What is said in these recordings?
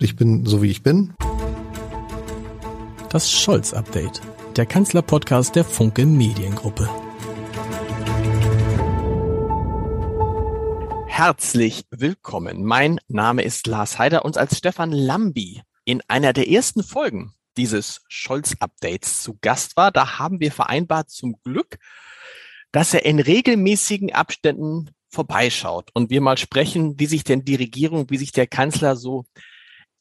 Ich bin so wie ich bin. Das Scholz-Update, der Kanzler-Podcast der Funke Mediengruppe. Herzlich willkommen. Mein Name ist Lars Heider und als Stefan Lambi in einer der ersten Folgen dieses Scholz-Updates zu Gast war, da haben wir vereinbart zum Glück, dass er in regelmäßigen Abständen vorbeischaut und wir mal sprechen, wie sich denn die Regierung, wie sich der Kanzler so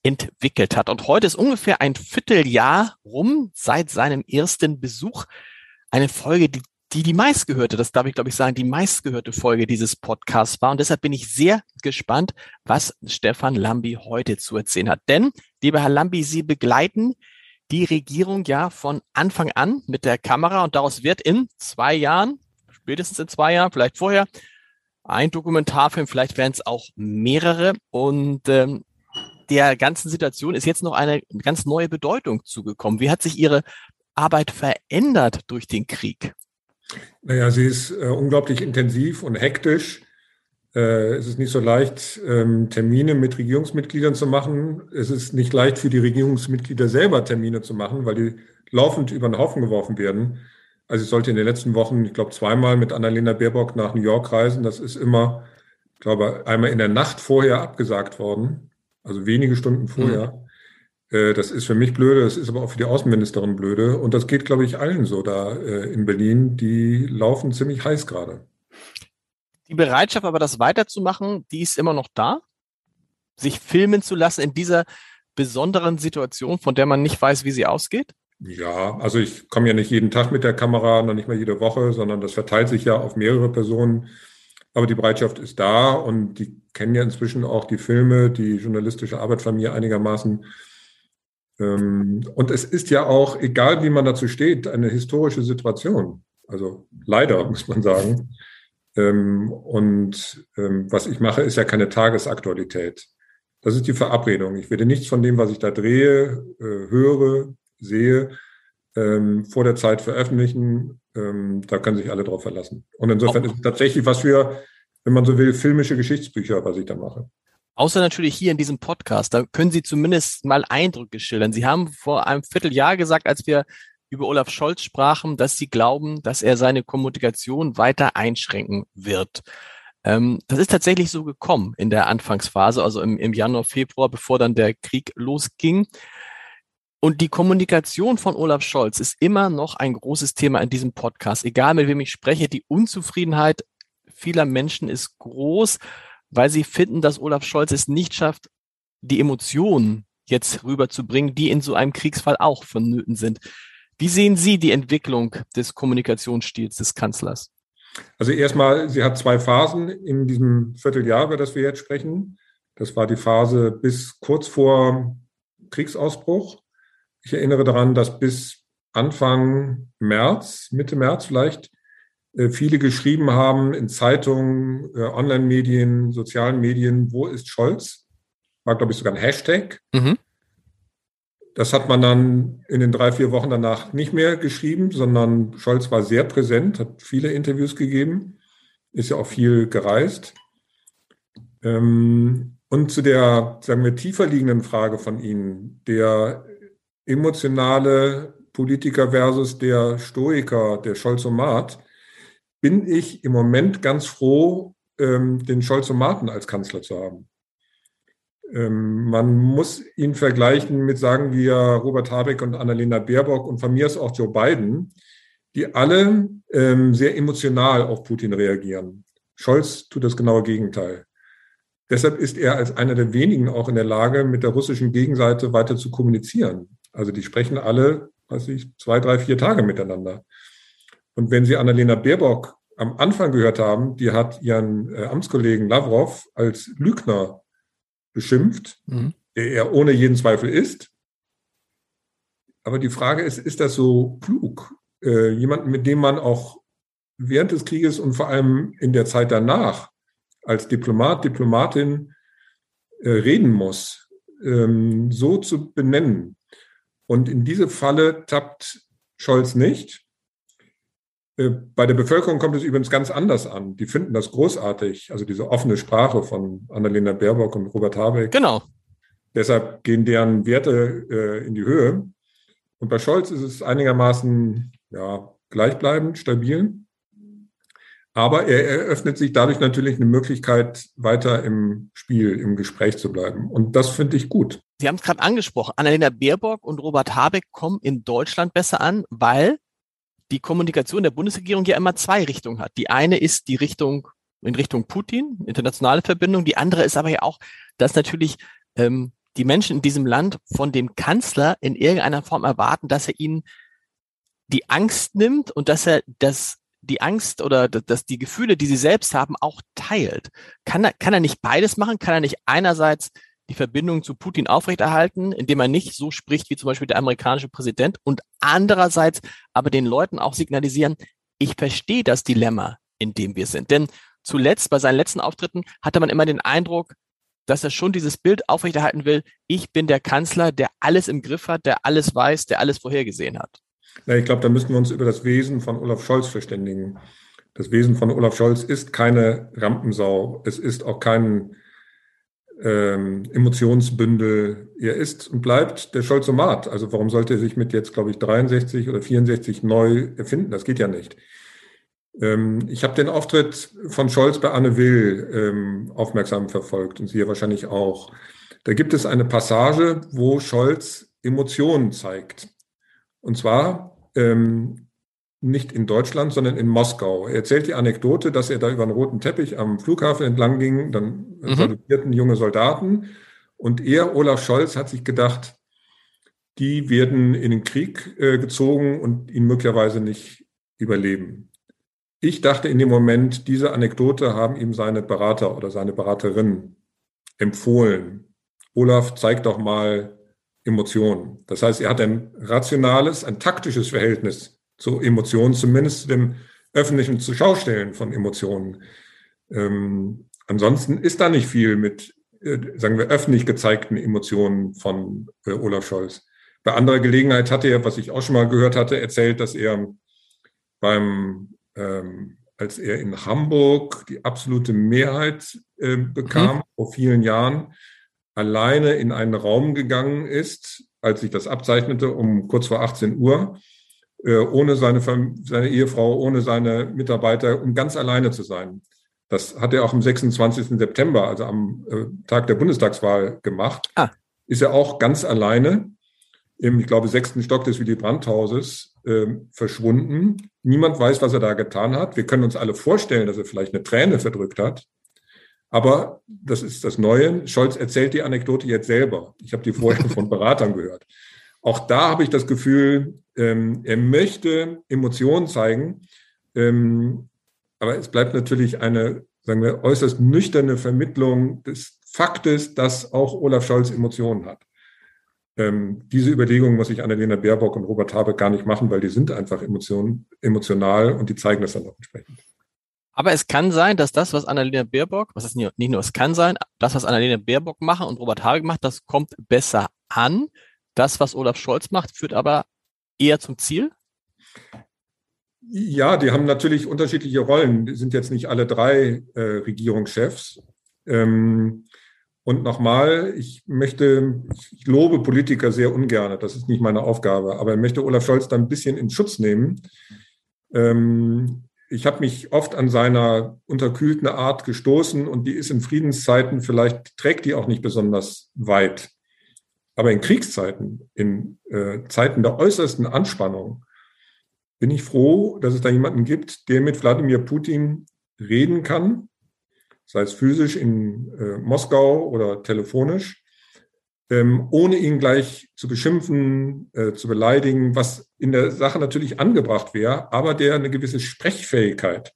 entwickelt hat. Und heute ist ungefähr ein Vierteljahr rum seit seinem ersten Besuch. Eine Folge, die die, die meistgehörte, das darf ich glaube ich sagen, die meistgehörte Folge dieses Podcasts war. Und deshalb bin ich sehr gespannt, was Stefan Lambi heute zu erzählen hat. Denn, lieber Herr Lambi, Sie begleiten die Regierung ja von Anfang an mit der Kamera und daraus wird in zwei Jahren, spätestens in zwei Jahren, vielleicht vorher, ein Dokumentarfilm, vielleicht werden es auch mehrere. Und ähm, der ganzen Situation ist jetzt noch eine ganz neue Bedeutung zugekommen. Wie hat sich Ihre Arbeit verändert durch den Krieg? Naja, sie ist äh, unglaublich intensiv und hektisch. Äh, es ist nicht so leicht, ähm, Termine mit Regierungsmitgliedern zu machen. Es ist nicht leicht für die Regierungsmitglieder selber Termine zu machen, weil die laufend über den Haufen geworfen werden. Also ich sollte in den letzten Wochen, ich glaube, zweimal mit Annalena Baerbock nach New York reisen. Das ist immer, ich glaube, einmal in der Nacht vorher abgesagt worden also wenige Stunden vorher. Mhm. das ist für mich blöde, das ist aber auch für die Außenministerin blöde. Und das geht, glaube ich, allen so da äh, in Berlin. Die laufen ziemlich heiß gerade. Die Bereitschaft aber, das weiterzumachen, die ist immer noch da? Sich filmen zu lassen in dieser besonderen Situation, von der man nicht weiß, wie sie ausgeht? Ja, also ich komme ja nicht jeden Tag mit der Kamera, noch nicht mal jede Woche, sondern das verteilt sich ja auf mehrere Personen. Aber die Bereitschaft ist da und die kennen ja inzwischen auch die Filme, die journalistische Arbeit von mir einigermaßen. Ähm, und es ist ja auch, egal wie man dazu steht, eine historische Situation. Also leider, muss man sagen. Ähm, und ähm, was ich mache, ist ja keine Tagesaktualität. Das ist die Verabredung. Ich werde nichts von dem, was ich da drehe, äh, höre, sehe, vor der Zeit veröffentlichen. Da können sich alle drauf verlassen. Und insofern ist es tatsächlich was für wenn man so will, filmische Geschichtsbücher, was ich da mache. Außer natürlich hier in diesem Podcast, da können Sie zumindest mal Eindrücke schildern. Sie haben vor einem Vierteljahr gesagt, als wir über Olaf Scholz sprachen, dass Sie glauben, dass er seine Kommunikation weiter einschränken wird. Ähm, das ist tatsächlich so gekommen in der Anfangsphase, also im, im Januar, Februar, bevor dann der Krieg losging. Und die Kommunikation von Olaf Scholz ist immer noch ein großes Thema in diesem Podcast. Egal mit wem ich spreche, die Unzufriedenheit vieler Menschen ist groß, weil sie finden, dass Olaf Scholz es nicht schafft, die Emotionen jetzt rüberzubringen, die in so einem Kriegsfall auch vonnöten sind. Wie sehen Sie die Entwicklung des Kommunikationsstils des Kanzlers? Also erstmal, sie hat zwei Phasen in diesem Vierteljahr, über das wir jetzt sprechen. Das war die Phase bis kurz vor Kriegsausbruch. Ich erinnere daran, dass bis Anfang März, Mitte März vielleicht, äh, viele geschrieben haben in Zeitungen, äh, Online-Medien, sozialen Medien, wo ist Scholz? War, glaube ich, sogar ein Hashtag. Mhm. Das hat man dann in den drei, vier Wochen danach nicht mehr geschrieben, sondern Scholz war sehr präsent, hat viele Interviews gegeben, ist ja auch viel gereist. Ähm, und zu der, sagen wir, tiefer liegenden Frage von Ihnen, der emotionale Politiker versus der Stoiker, der Scholzomat, bin ich im Moment ganz froh, ähm, den Scholz-Marten als Kanzler zu haben. Ähm, man muss ihn vergleichen mit, sagen wir, Robert Habeck und Annalena Baerbock und von mir ist auch Joe Biden, die alle ähm, sehr emotional auf Putin reagieren. Scholz tut das genaue Gegenteil. Deshalb ist er als einer der wenigen auch in der Lage, mit der russischen Gegenseite weiter zu kommunizieren. Also die sprechen alle, weiß ich, zwei, drei, vier Tage miteinander. Und wenn Sie Annalena Baerbock am Anfang gehört haben, die hat ihren äh, Amtskollegen Lavrov als Lügner beschimpft, mhm. der er ohne jeden Zweifel ist. Aber die Frage ist, ist das so klug? Äh, jemanden, mit dem man auch während des Krieges und vor allem in der Zeit danach als Diplomat, Diplomatin äh, reden muss, ähm, so zu benennen. Und in diese Falle tappt Scholz nicht. Äh, bei der Bevölkerung kommt es übrigens ganz anders an. Die finden das großartig, also diese offene Sprache von Annalena Baerbock und Robert Habeck. Genau. Deshalb gehen deren Werte äh, in die Höhe. Und bei Scholz ist es einigermaßen ja, gleichbleibend, stabil. Aber er eröffnet sich dadurch natürlich eine Möglichkeit, weiter im Spiel, im Gespräch zu bleiben. Und das finde ich gut. Sie haben es gerade angesprochen. Annalena Baerbock und Robert Habeck kommen in Deutschland besser an, weil die Kommunikation der Bundesregierung ja immer zwei Richtungen hat. Die eine ist die Richtung in Richtung Putin, internationale Verbindung. Die andere ist aber ja auch, dass natürlich ähm, die Menschen in diesem Land von dem Kanzler in irgendeiner Form erwarten, dass er ihnen die Angst nimmt und dass er das die Angst oder dass die Gefühle, die sie selbst haben, auch teilt. Kann er, kann er nicht beides machen? Kann er nicht einerseits die Verbindung zu Putin aufrechterhalten, indem er nicht so spricht wie zum Beispiel der amerikanische Präsident und andererseits aber den Leuten auch signalisieren, ich verstehe das Dilemma, in dem wir sind. Denn zuletzt, bei seinen letzten Auftritten, hatte man immer den Eindruck, dass er schon dieses Bild aufrechterhalten will, ich bin der Kanzler, der alles im Griff hat, der alles weiß, der alles vorhergesehen hat. Ja, ich glaube, da müssten wir uns über das Wesen von Olaf Scholz verständigen. Das Wesen von Olaf Scholz ist keine Rampensau. Es ist auch kein ähm, Emotionsbündel. Er ist und bleibt der Scholzomat. Also warum sollte er sich mit jetzt, glaube ich, 63 oder 64 neu erfinden? Das geht ja nicht. Ähm, ich habe den Auftritt von Scholz bei Anne Will ähm, aufmerksam verfolgt und Sie ja wahrscheinlich auch. Da gibt es eine Passage, wo Scholz Emotionen zeigt. Und zwar ähm, nicht in Deutschland, sondern in Moskau. Er erzählt die Anekdote, dass er da über einen roten Teppich am Flughafen entlang ging, dann mhm. salutierten junge Soldaten. Und er, Olaf Scholz, hat sich gedacht, die werden in den Krieg äh, gezogen und ihn möglicherweise nicht überleben. Ich dachte in dem Moment, diese Anekdote haben ihm seine Berater oder seine Beraterin empfohlen. Olaf, zeig doch mal Emotionen. Das heißt, er hat ein rationales, ein taktisches Verhältnis zu Emotionen, zumindest dem öffentlichen Zuschaustellen von Emotionen. Ähm, ansonsten ist da nicht viel mit, äh, sagen wir, öffentlich gezeigten Emotionen von äh, Olaf Scholz. Bei anderer Gelegenheit hatte er, was ich auch schon mal gehört hatte, erzählt, dass er beim ähm, als er in Hamburg die absolute Mehrheit äh, bekam, mhm. vor vielen Jahren, alleine in einen Raum gegangen ist, als sich das abzeichnete, um kurz vor 18 Uhr, äh, ohne seine, seine Ehefrau, ohne seine Mitarbeiter, um ganz alleine zu sein. Das hat er auch am 26. September, also am äh, Tag der Bundestagswahl gemacht. Ah. Ist er auch ganz alleine im, ich glaube, sechsten Stock des Willy Brandt-Hauses äh, verschwunden. Niemand weiß, was er da getan hat. Wir können uns alle vorstellen, dass er vielleicht eine Träne verdrückt hat. Aber das ist das Neue. Scholz erzählt die Anekdote jetzt selber. Ich habe die vorher von Beratern gehört. Auch da habe ich das Gefühl, ähm, er möchte Emotionen zeigen. Ähm, aber es bleibt natürlich eine, sagen wir, äußerst nüchterne Vermittlung des Faktes, dass auch Olaf Scholz Emotionen hat. Ähm, diese Überlegungen muss ich Annalena Baerbock und Robert Habeck gar nicht machen, weil die sind einfach emotion, emotional und die zeigen das dann auch entsprechend. Aber es kann sein, dass das, was Annalena Baerbock, was ist nicht, nur, es kann sein, das, was Annalena Baerbock machen und Robert Habeck macht, das kommt besser an. Das, was Olaf Scholz macht, führt aber eher zum Ziel? Ja, die haben natürlich unterschiedliche Rollen. Die sind jetzt nicht alle drei äh, Regierungschefs. Ähm, und nochmal, ich möchte, ich lobe Politiker sehr ungern, das ist nicht meine Aufgabe, aber ich möchte Olaf Scholz da ein bisschen in Schutz nehmen. Ähm, ich habe mich oft an seiner unterkühlten Art gestoßen und die ist in Friedenszeiten, vielleicht trägt die auch nicht besonders weit. Aber in Kriegszeiten, in äh, Zeiten der äußersten Anspannung, bin ich froh, dass es da jemanden gibt, der mit Wladimir Putin reden kann sei es physisch in äh, Moskau oder telefonisch, ähm, ohne ihn gleich zu beschimpfen, äh, zu beleidigen, was in der Sache natürlich angebracht wäre, aber der eine gewisse Sprechfähigkeit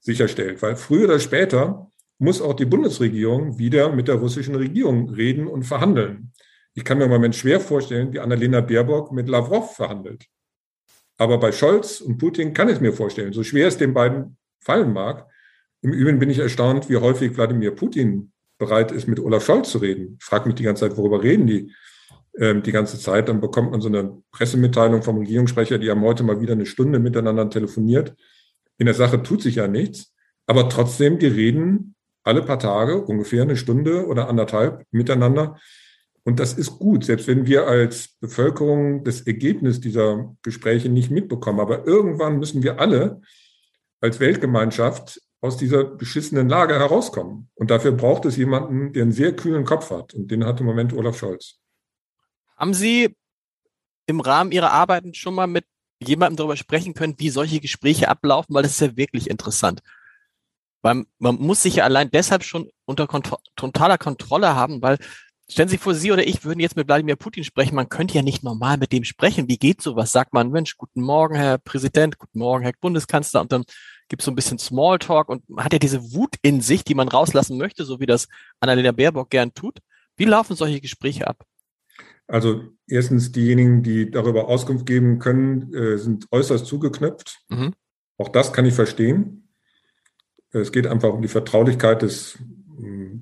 sicherstellt. Weil früher oder später muss auch die Bundesregierung wieder mit der russischen Regierung reden und verhandeln. Ich kann mir im Moment schwer vorstellen, wie Annalena Baerbock mit Lavrov verhandelt. Aber bei Scholz und Putin kann ich es mir vorstellen, so schwer es den beiden fallen mag. Im Übrigen bin ich erstaunt, wie häufig Wladimir Putin bereit ist, mit Olaf Scholz zu reden. Ich frage mich die ganze Zeit, worüber reden die die ganze Zeit. Dann bekommt man so eine Pressemitteilung vom Regierungssprecher, die haben heute mal wieder eine Stunde miteinander telefoniert. In der Sache tut sich ja nichts, aber trotzdem, die reden alle paar Tage ungefähr eine Stunde oder anderthalb miteinander. Und das ist gut, selbst wenn wir als Bevölkerung das Ergebnis dieser Gespräche nicht mitbekommen. Aber irgendwann müssen wir alle als Weltgemeinschaft aus dieser beschissenen Lage herauskommen. Und dafür braucht es jemanden, der einen sehr kühlen Kopf hat. Und den hat im Moment Olaf Scholz. Haben Sie im Rahmen Ihrer Arbeiten schon mal mit jemandem darüber sprechen können, wie solche Gespräche ablaufen? Weil das ist ja wirklich interessant. Weil man muss sich ja allein deshalb schon unter kont totaler Kontrolle haben, weil Stellen Sie sich vor, Sie oder ich würden jetzt mit Wladimir Putin sprechen. Man könnte ja nicht normal mit dem sprechen. Wie geht sowas? Sagt man, Mensch, guten Morgen, Herr Präsident, guten Morgen, Herr Bundeskanzler. Und dann gibt es so ein bisschen Smalltalk und man hat ja diese Wut in sich, die man rauslassen möchte, so wie das Annalena Baerbock gern tut. Wie laufen solche Gespräche ab? Also erstens, diejenigen, die darüber Auskunft geben können, äh, sind äußerst zugeknöpft. Mhm. Auch das kann ich verstehen. Es geht einfach um die Vertraulichkeit des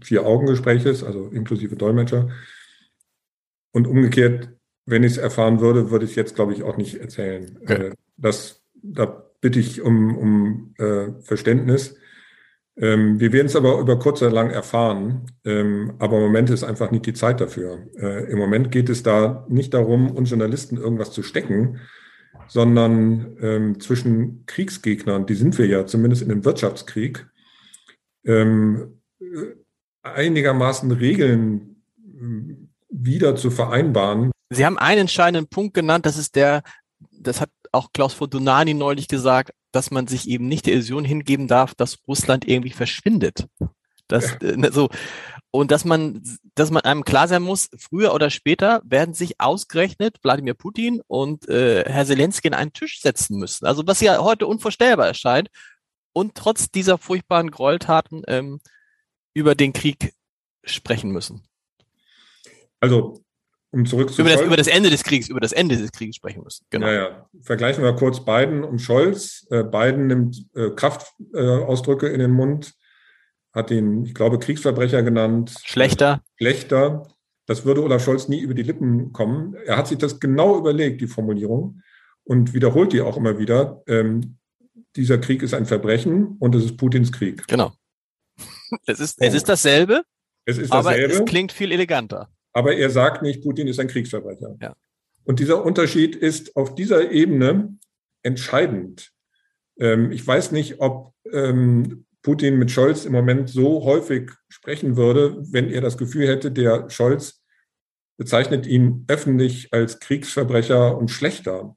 Vier-Augen-Gespräches, also inklusive Dolmetscher. Und umgekehrt, wenn ich es erfahren würde, würde ich es jetzt, glaube ich, auch nicht erzählen. Okay. Äh, das, da bitte ich um, um äh, Verständnis. Ähm, wir werden es aber über kurz oder lang erfahren, ähm, aber im Moment ist einfach nicht die Zeit dafür. Äh, Im Moment geht es da nicht darum, uns Journalisten irgendwas zu stecken, sondern ähm, zwischen Kriegsgegnern, die sind wir ja zumindest in dem Wirtschaftskrieg, ähm, einigermaßen Regeln hm, wieder zu vereinbaren. Sie haben einen entscheidenden Punkt genannt, das ist der, das hat auch Klaus Fodunani neulich gesagt, dass man sich eben nicht der Illusion hingeben darf, dass Russland irgendwie verschwindet. Das, ja. äh, so. Und dass man, dass man einem klar sein muss, früher oder später werden sich ausgerechnet Wladimir Putin und äh, Herr Zelensky in einen Tisch setzen müssen. Also was ja heute unvorstellbar erscheint. Und trotz dieser furchtbaren Gräueltaten ähm, über den Krieg sprechen müssen. Also, um zurück zu über das, über das Ende des Krieges, über das Ende des Krieges sprechen müssen. Genau. Ja, ja. Vergleichen wir kurz Biden und Scholz. Äh, Biden nimmt äh, Kraftausdrücke äh, in den Mund, hat ihn, ich glaube, Kriegsverbrecher genannt. Schlechter. Schlechter. Das würde Olaf Scholz nie über die Lippen kommen. Er hat sich das genau überlegt, die Formulierung, und wiederholt die auch immer wieder. Ähm, dieser Krieg ist ein Verbrechen und es ist Putins Krieg. Genau. Es ist, es ist dasselbe, es ist dasselbe, aber es klingt viel eleganter. Aber er sagt nicht, Putin ist ein Kriegsverbrecher. Ja. Und dieser Unterschied ist auf dieser Ebene entscheidend. Ähm, ich weiß nicht, ob ähm, Putin mit Scholz im Moment so häufig sprechen würde, wenn er das Gefühl hätte, der Scholz bezeichnet ihn öffentlich als Kriegsverbrecher und schlechter.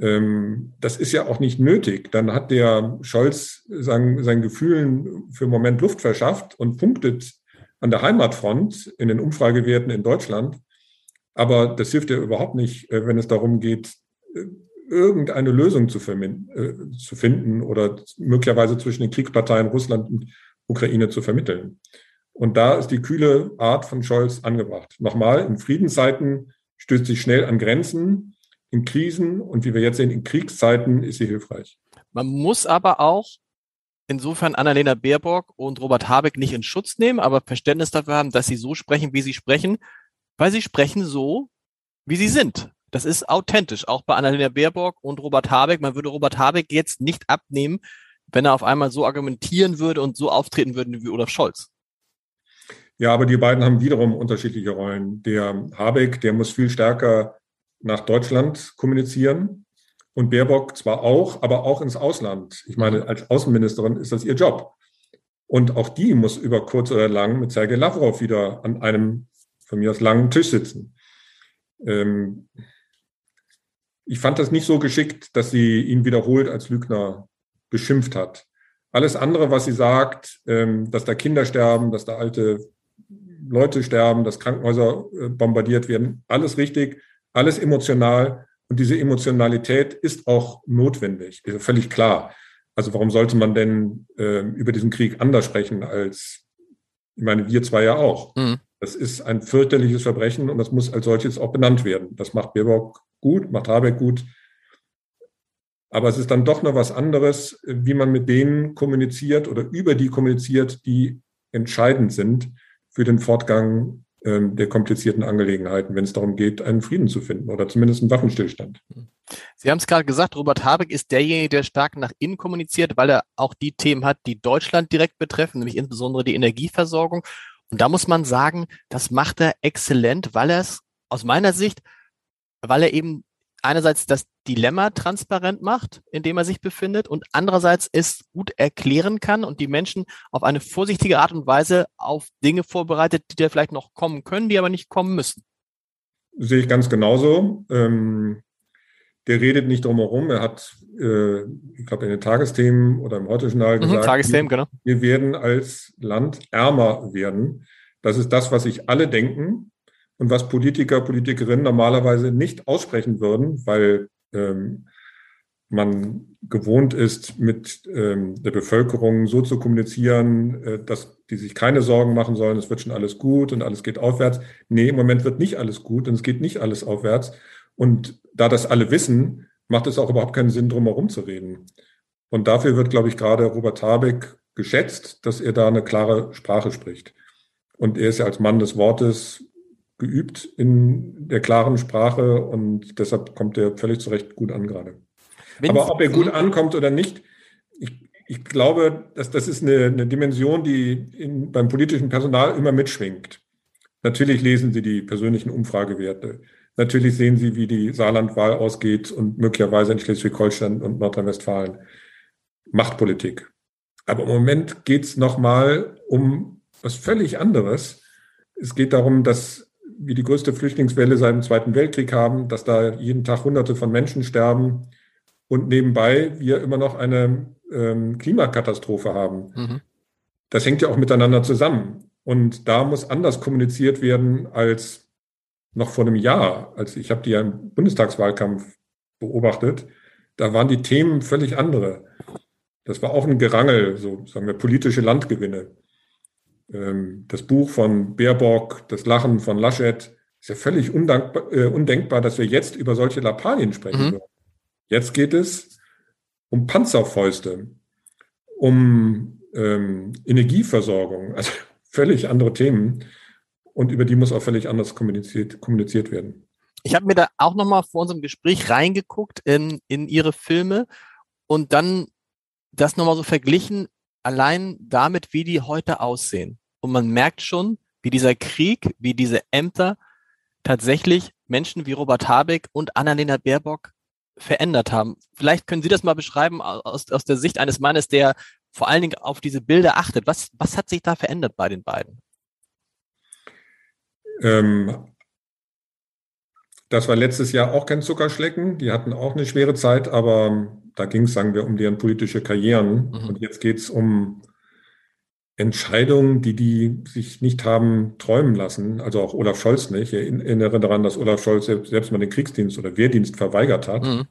Ähm, das ist ja auch nicht nötig. Dann hat der Scholz sein, seinen Gefühlen für einen Moment Luft verschafft und punktet an der Heimatfront in den Umfragewerten in Deutschland. Aber das hilft ja überhaupt nicht, äh, wenn es darum geht, äh, irgendeine Lösung zu, äh, zu finden oder möglicherweise zwischen den Kriegsparteien Russland und Ukraine zu vermitteln. Und da ist die kühle Art von Scholz angebracht. Nochmal, in Friedenszeiten stößt sich schnell an Grenzen in Krisen und wie wir jetzt sehen, in Kriegszeiten ist sie hilfreich. Man muss aber auch insofern Annalena Baerbock und Robert Habeck nicht in Schutz nehmen, aber Verständnis dafür haben, dass sie so sprechen, wie sie sprechen, weil sie sprechen so, wie sie sind. Das ist authentisch, auch bei Annalena Baerbock und Robert Habeck. Man würde Robert Habeck jetzt nicht abnehmen, wenn er auf einmal so argumentieren würde und so auftreten würde wie Olaf Scholz. Ja, aber die beiden haben wiederum unterschiedliche Rollen. Der Habeck, der muss viel stärker nach Deutschland kommunizieren und Baerbock zwar auch, aber auch ins Ausland. Ich meine, als Außenministerin ist das ihr Job. Und auch die muss über kurz oder lang mit Sergei Lavrov wieder an einem von mir aus langen Tisch sitzen. Ähm ich fand das nicht so geschickt, dass sie ihn wiederholt als Lügner beschimpft hat. Alles andere, was sie sagt, ähm, dass da Kinder sterben, dass da alte Leute sterben, dass Krankenhäuser äh, bombardiert werden, alles richtig alles emotional und diese Emotionalität ist auch notwendig, ist völlig klar. Also warum sollte man denn äh, über diesen Krieg anders sprechen als, ich meine, wir zwei ja auch. Mhm. Das ist ein fürchterliches Verbrechen und das muss als solches auch benannt werden. Das macht Baerbock gut, macht Habeck gut. Aber es ist dann doch noch was anderes, wie man mit denen kommuniziert oder über die kommuniziert, die entscheidend sind für den Fortgang der komplizierten Angelegenheiten, wenn es darum geht, einen Frieden zu finden oder zumindest einen Waffenstillstand. Sie haben es gerade gesagt, Robert Habeck ist derjenige, der stark nach innen kommuniziert, weil er auch die Themen hat, die Deutschland direkt betreffen, nämlich insbesondere die Energieversorgung. Und da muss man sagen, das macht er exzellent, weil er es aus meiner Sicht, weil er eben einerseits das Dilemma transparent macht, in dem er sich befindet und andererseits es gut erklären kann und die Menschen auf eine vorsichtige Art und Weise auf Dinge vorbereitet, die da vielleicht noch kommen können, die aber nicht kommen müssen. Sehe ich ganz genauso. Ähm, der redet nicht drumherum. Er hat, äh, ich glaube, in den Tagesthemen oder im Heute-Journal mhm, gesagt, Tagesthemen, genau. wir werden als Land ärmer werden. Das ist das, was sich alle denken und was Politiker, Politikerinnen normalerweise nicht aussprechen würden, weil ähm, man gewohnt ist, mit ähm, der Bevölkerung so zu kommunizieren, äh, dass die sich keine Sorgen machen sollen, es wird schon alles gut und alles geht aufwärts. Nee, im Moment wird nicht alles gut und es geht nicht alles aufwärts. Und da das alle wissen, macht es auch überhaupt keinen Sinn, drum herum zu reden. Und dafür wird, glaube ich, gerade Robert Habeck geschätzt, dass er da eine klare Sprache spricht. Und er ist ja als Mann des Wortes geübt in der klaren Sprache und deshalb kommt er völlig zu Recht gut an gerade. Aber ob er gut ankommt oder nicht, ich, ich glaube, dass das ist eine, eine Dimension, die in, beim politischen Personal immer mitschwingt. Natürlich lesen Sie die persönlichen Umfragewerte. Natürlich sehen Sie, wie die Saarlandwahl ausgeht und möglicherweise in Schleswig-Holstein und Nordrhein-Westfalen. Machtpolitik. Aber im Moment geht es nochmal um was völlig anderes. Es geht darum, dass wir die größte Flüchtlingswelle seit dem Zweiten Weltkrieg haben, dass da jeden Tag Hunderte von Menschen sterben und nebenbei wir immer noch eine ähm, Klimakatastrophe haben. Mhm. Das hängt ja auch miteinander zusammen. Und da muss anders kommuniziert werden als noch vor einem Jahr, als ich habe die ja im Bundestagswahlkampf beobachtet, da waren die Themen völlig andere. Das war auch ein Gerangel, so sagen wir politische Landgewinne. Ähm, das Buch von Baerbock, das Lachen von Laschet, ist ja völlig undankbar, äh, undenkbar, dass wir jetzt über solche Lappalien sprechen mhm. würden. Jetzt geht es um Panzerfäuste, um ähm, Energieversorgung, also völlig andere Themen und über die muss auch völlig anders kommuniziert, kommuniziert werden. Ich habe mir da auch nochmal vor unserem Gespräch reingeguckt in, in Ihre Filme und dann das nochmal so verglichen, allein damit, wie die heute aussehen. Und man merkt schon, wie dieser Krieg, wie diese Ämter tatsächlich Menschen wie Robert Habeck und Annalena Baerbock verändert haben. Vielleicht können Sie das mal beschreiben aus, aus der Sicht eines Mannes, der vor allen Dingen auf diese Bilder achtet. Was, was hat sich da verändert bei den beiden? Ähm, das war letztes Jahr auch kein Zuckerschlecken. Die hatten auch eine schwere Zeit, aber da ging es, sagen wir, um deren politische Karrieren. Mhm. Und jetzt geht es um Entscheidungen, die die sich nicht haben träumen lassen. Also auch Olaf Scholz nicht. Ich erinnere daran, dass Olaf Scholz selbst, selbst mal den Kriegsdienst oder Wehrdienst verweigert hat. Mhm.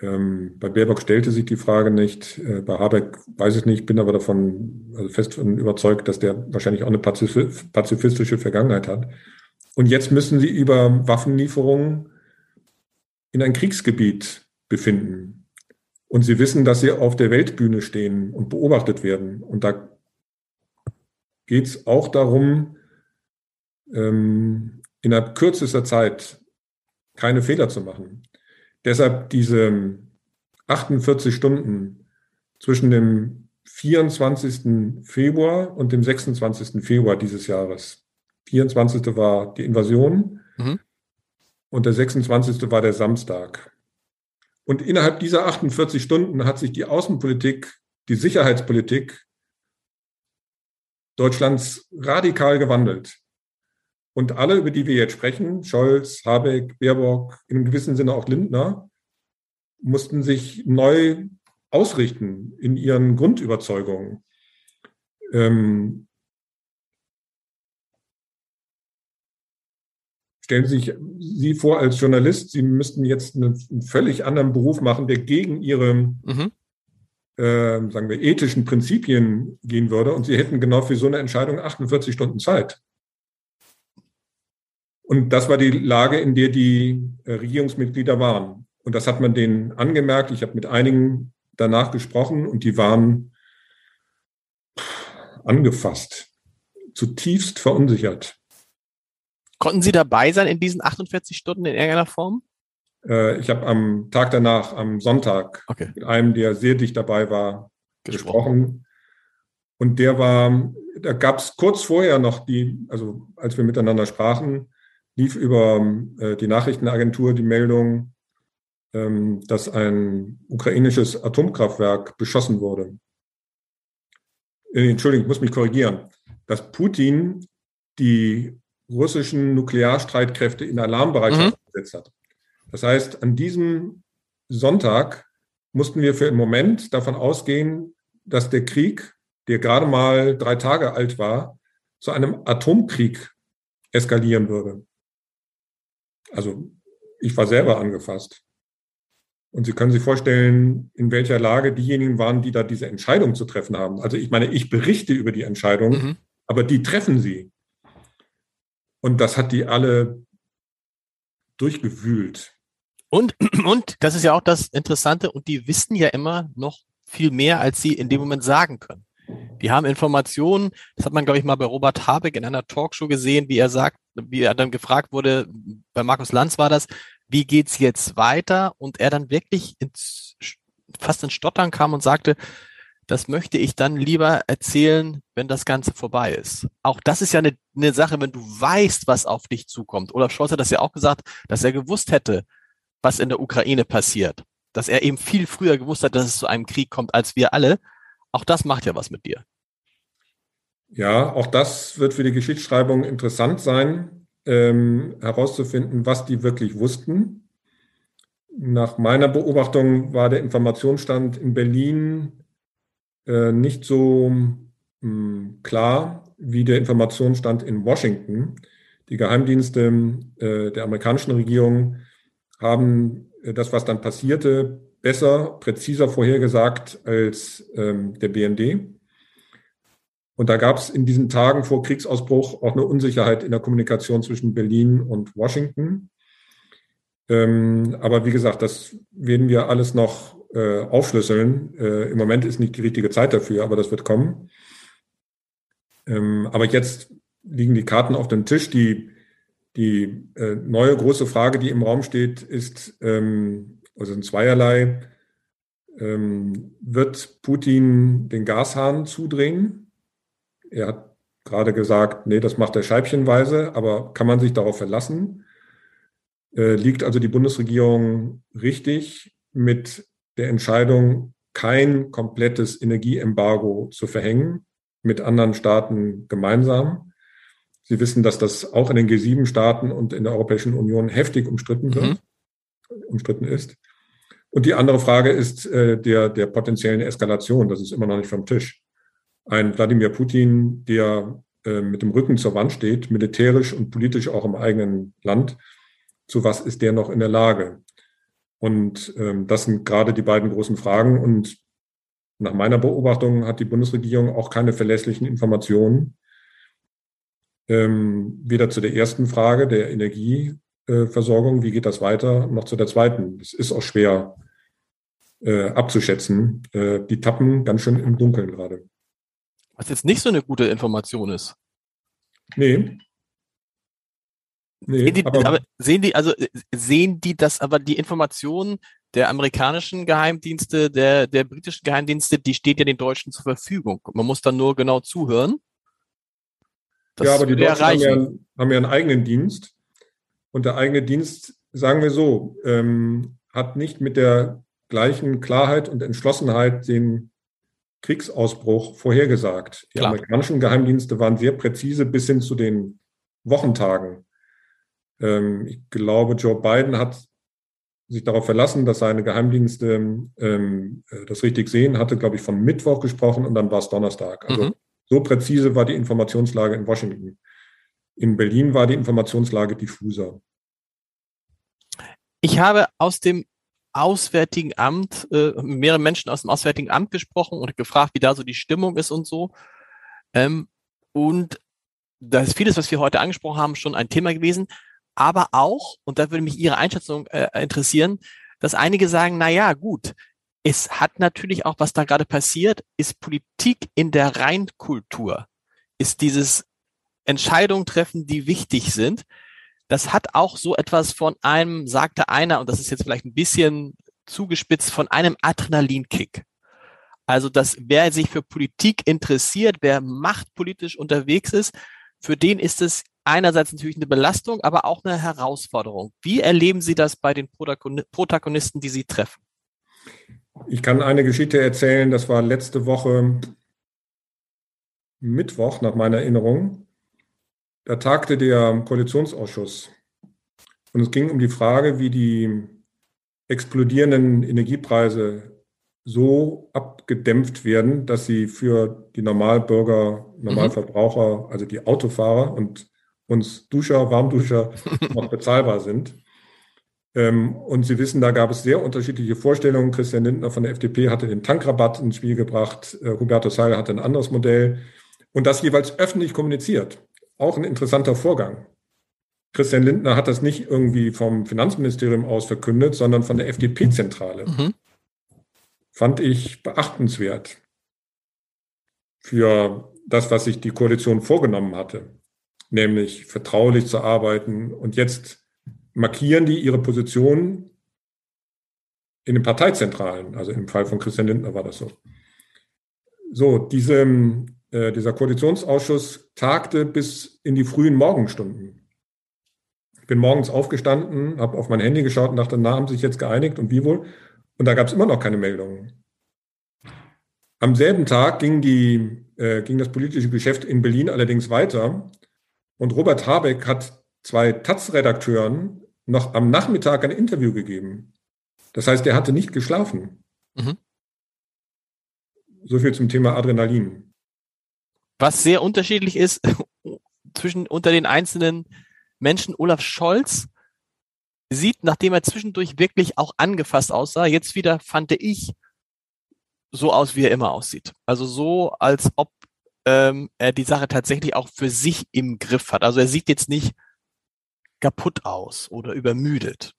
Ähm, bei Baerbock stellte sich die Frage nicht. Äh, bei Habeck weiß ich nicht, bin aber davon also fest überzeugt, dass der wahrscheinlich auch eine pazif pazifistische Vergangenheit hat. Und jetzt müssen sie über Waffenlieferungen in ein Kriegsgebiet befinden. Und sie wissen, dass sie auf der Weltbühne stehen und beobachtet werden. Und da geht es auch darum, ähm, innerhalb kürzester Zeit keine Fehler zu machen. Deshalb diese 48 Stunden zwischen dem 24. Februar und dem 26. Februar dieses Jahres. 24. war die Invasion mhm. und der 26. war der Samstag. Und innerhalb dieser 48 Stunden hat sich die Außenpolitik, die Sicherheitspolitik Deutschlands radikal gewandelt. Und alle, über die wir jetzt sprechen, Scholz, Habeck, Baerbock, in einem gewissen Sinne auch Lindner, mussten sich neu ausrichten in ihren Grundüberzeugungen. Ähm, stellen Sie sich Sie vor als Journalist, Sie müssten jetzt einen, völlig anderen Beruf machen, der gegen Ihre, mhm. äh, sagen wir, ethischen Prinzipien gehen würde und Sie hätten genau für so eine Entscheidung 48 Stunden Zeit. Und das war die Lage, in der die äh, Regierungsmitglieder waren. Und das hat man denen angemerkt. Ich habe mit einigen danach gesprochen und die waren angefasst, zutiefst verunsichert. Konnten Sie dabei sein in diesen 48 Stunden in irgendeiner Form? Äh, ich habe am Tag danach, am Sonntag, okay. mit einem, der sehr dicht dabei war, gesprochen. gesprochen. Und der war, da gab es kurz vorher noch die, also als wir miteinander sprachen, lief über äh, die Nachrichtenagentur die Meldung, ähm, dass ein ukrainisches Atomkraftwerk beschossen wurde. Äh, Entschuldigung, ich muss mich korrigieren, dass Putin die russischen Nuklearstreitkräfte in Alarmbereitschaft mhm. gesetzt hat. Das heißt, an diesem Sonntag mussten wir für einen Moment davon ausgehen, dass der Krieg, der gerade mal drei Tage alt war, zu einem Atomkrieg eskalieren würde. Also ich war selber angefasst. Und Sie können sich vorstellen, in welcher Lage diejenigen waren, die da diese Entscheidung zu treffen haben. Also ich meine, ich berichte über die Entscheidung, mhm. aber die treffen sie. Und das hat die alle durchgewühlt. Und, und das ist ja auch das Interessante, und die wissen ja immer noch viel mehr, als sie in dem Moment sagen können. Die haben Informationen, das hat man, glaube ich, mal bei Robert Habeck in einer Talkshow gesehen, wie er sagt, wie er dann gefragt wurde, bei Markus Lanz war das, wie geht's jetzt weiter? Und er dann wirklich ins, fast ins Stottern kam und sagte, das möchte ich dann lieber erzählen, wenn das Ganze vorbei ist. Auch das ist ja eine, eine Sache, wenn du weißt, was auf dich zukommt. Olaf Scholz hat das ja auch gesagt, dass er gewusst hätte, was in der Ukraine passiert. Dass er eben viel früher gewusst hat, dass es zu einem Krieg kommt, als wir alle. Auch das macht ja was mit dir. Ja, auch das wird für die Geschichtsschreibung interessant sein, ähm, herauszufinden, was die wirklich wussten. Nach meiner Beobachtung war der Informationsstand in Berlin äh, nicht so mh, hm, klar wie der Informationsstand in Washington. Die Geheimdienste äh, der amerikanischen Regierung haben äh, das, was dann passierte, besser, präziser vorhergesagt als ähm, der BND. Und da gab es in diesen Tagen vor Kriegsausbruch auch eine Unsicherheit in der Kommunikation zwischen Berlin und Washington. Ähm, aber wie gesagt, das werden wir alles noch äh, aufschlüsseln. Äh, Im Moment ist nicht die richtige Zeit dafür, aber das wird kommen. Ähm, aber jetzt liegen die Karten auf dem Tisch. Die, die äh, neue große Frage, die im Raum steht, ist, ähm, also in zweierlei, ähm, wird Putin den Gashahn zudrehen? Er hat gerade gesagt, nee, das macht er scheibchenweise, aber kann man sich darauf verlassen? Äh, liegt also die Bundesregierung richtig mit der Entscheidung, kein komplettes Energieembargo zu verhängen, mit anderen Staaten gemeinsam. Sie wissen, dass das auch in den G7-Staaten und in der Europäischen Union heftig umstritten wird, mhm. umstritten ist. Und die andere Frage ist äh, der, der potenziellen Eskalation. Das ist immer noch nicht vom Tisch. Ein Wladimir Putin, der äh, mit dem Rücken zur Wand steht, militärisch und politisch auch im eigenen Land, zu was ist der noch in der Lage? Und ähm, das sind gerade die beiden großen Fragen. Und nach meiner Beobachtung hat die Bundesregierung auch keine verlässlichen Informationen, ähm, weder zu der ersten Frage der Energieversorgung, wie geht das weiter, noch zu der zweiten. Es ist auch schwer äh, abzuschätzen. Äh, die tappen ganz schön im Dunkeln gerade. Was jetzt nicht so eine gute Information ist. Nee, Nee, sehen die, aber, sehen die, also sehen die das, aber die Informationen der amerikanischen Geheimdienste, der, der britischen Geheimdienste, die steht ja den Deutschen zur Verfügung. Man muss dann nur genau zuhören. Das ja, aber die Deutschen haben ja, haben ja, einen eigenen Dienst. Und der eigene Dienst, sagen wir so, ähm, hat nicht mit der gleichen Klarheit und Entschlossenheit den Kriegsausbruch vorhergesagt. Die Klar. amerikanischen Geheimdienste waren sehr präzise bis hin zu den Wochentagen. Ähm, ich glaube, Joe Biden hat sich darauf verlassen, dass seine Geheimdienste ähm, äh, das richtig sehen, hatte, glaube ich, von Mittwoch gesprochen und dann war es Donnerstag. Also mhm. so präzise war die Informationslage in Washington. In Berlin war die Informationslage diffuser. Ich habe aus dem Auswärtigen Amt, äh, mehrere Menschen aus dem Auswärtigen Amt gesprochen und gefragt, wie da so die Stimmung ist und so. Ähm, und da ist vieles, was wir heute angesprochen haben, schon ein Thema gewesen aber auch, und da würde mich Ihre Einschätzung äh, interessieren, dass einige sagen, na ja, gut, es hat natürlich auch, was da gerade passiert, ist Politik in der Reinkultur, ist dieses Entscheidungen treffen, die wichtig sind. Das hat auch so etwas von einem, sagte einer, und das ist jetzt vielleicht ein bisschen zugespitzt, von einem Adrenalinkick. Also, dass wer sich für Politik interessiert, wer machtpolitisch unterwegs ist, für den ist es einerseits natürlich eine Belastung, aber auch eine Herausforderung. Wie erleben Sie das bei den Protagonisten, die Sie treffen? Ich kann eine Geschichte erzählen, das war letzte Woche Mittwoch nach meiner Erinnerung. Da tagte der Koalitionsausschuss und es ging um die Frage, wie die explodierenden Energiepreise so abgedämpft werden, dass sie für die Normalbürger, Normalverbraucher, mhm. also die Autofahrer und uns Duscher, Warmduscher noch bezahlbar sind. Ähm, und Sie wissen, da gab es sehr unterschiedliche Vorstellungen. Christian Lindner von der FDP hatte den Tankrabatt ins Spiel gebracht. Äh, Hubertus Heil hatte ein anderes Modell. Und das jeweils öffentlich kommuniziert. Auch ein interessanter Vorgang. Christian Lindner hat das nicht irgendwie vom Finanzministerium aus verkündet, sondern von der FDP-Zentrale. Mhm. Fand ich beachtenswert für das, was sich die Koalition vorgenommen hatte, nämlich vertraulich zu arbeiten. Und jetzt markieren die ihre Position in den Parteizentralen. Also im Fall von Christian Lindner war das so. So, diese, äh, dieser Koalitionsausschuss tagte bis in die frühen Morgenstunden. Ich bin morgens aufgestanden, habe auf mein Handy geschaut und dachte, na, haben sich jetzt geeinigt und wie wohl? Und da gab es immer noch keine Meldungen. Am selben Tag ging, die, äh, ging das politische Geschäft in Berlin allerdings weiter. Und Robert Habeck hat zwei Taz-Redakteuren noch am Nachmittag ein Interview gegeben. Das heißt, er hatte nicht geschlafen. Mhm. So viel zum Thema Adrenalin. Was sehr unterschiedlich ist zwischen unter den einzelnen Menschen. Olaf Scholz sieht, nachdem er zwischendurch wirklich auch angefasst aussah, jetzt wieder fand ich so aus, wie er immer aussieht. Also so, als ob ähm, er die Sache tatsächlich auch für sich im Griff hat. Also er sieht jetzt nicht kaputt aus oder übermüdet.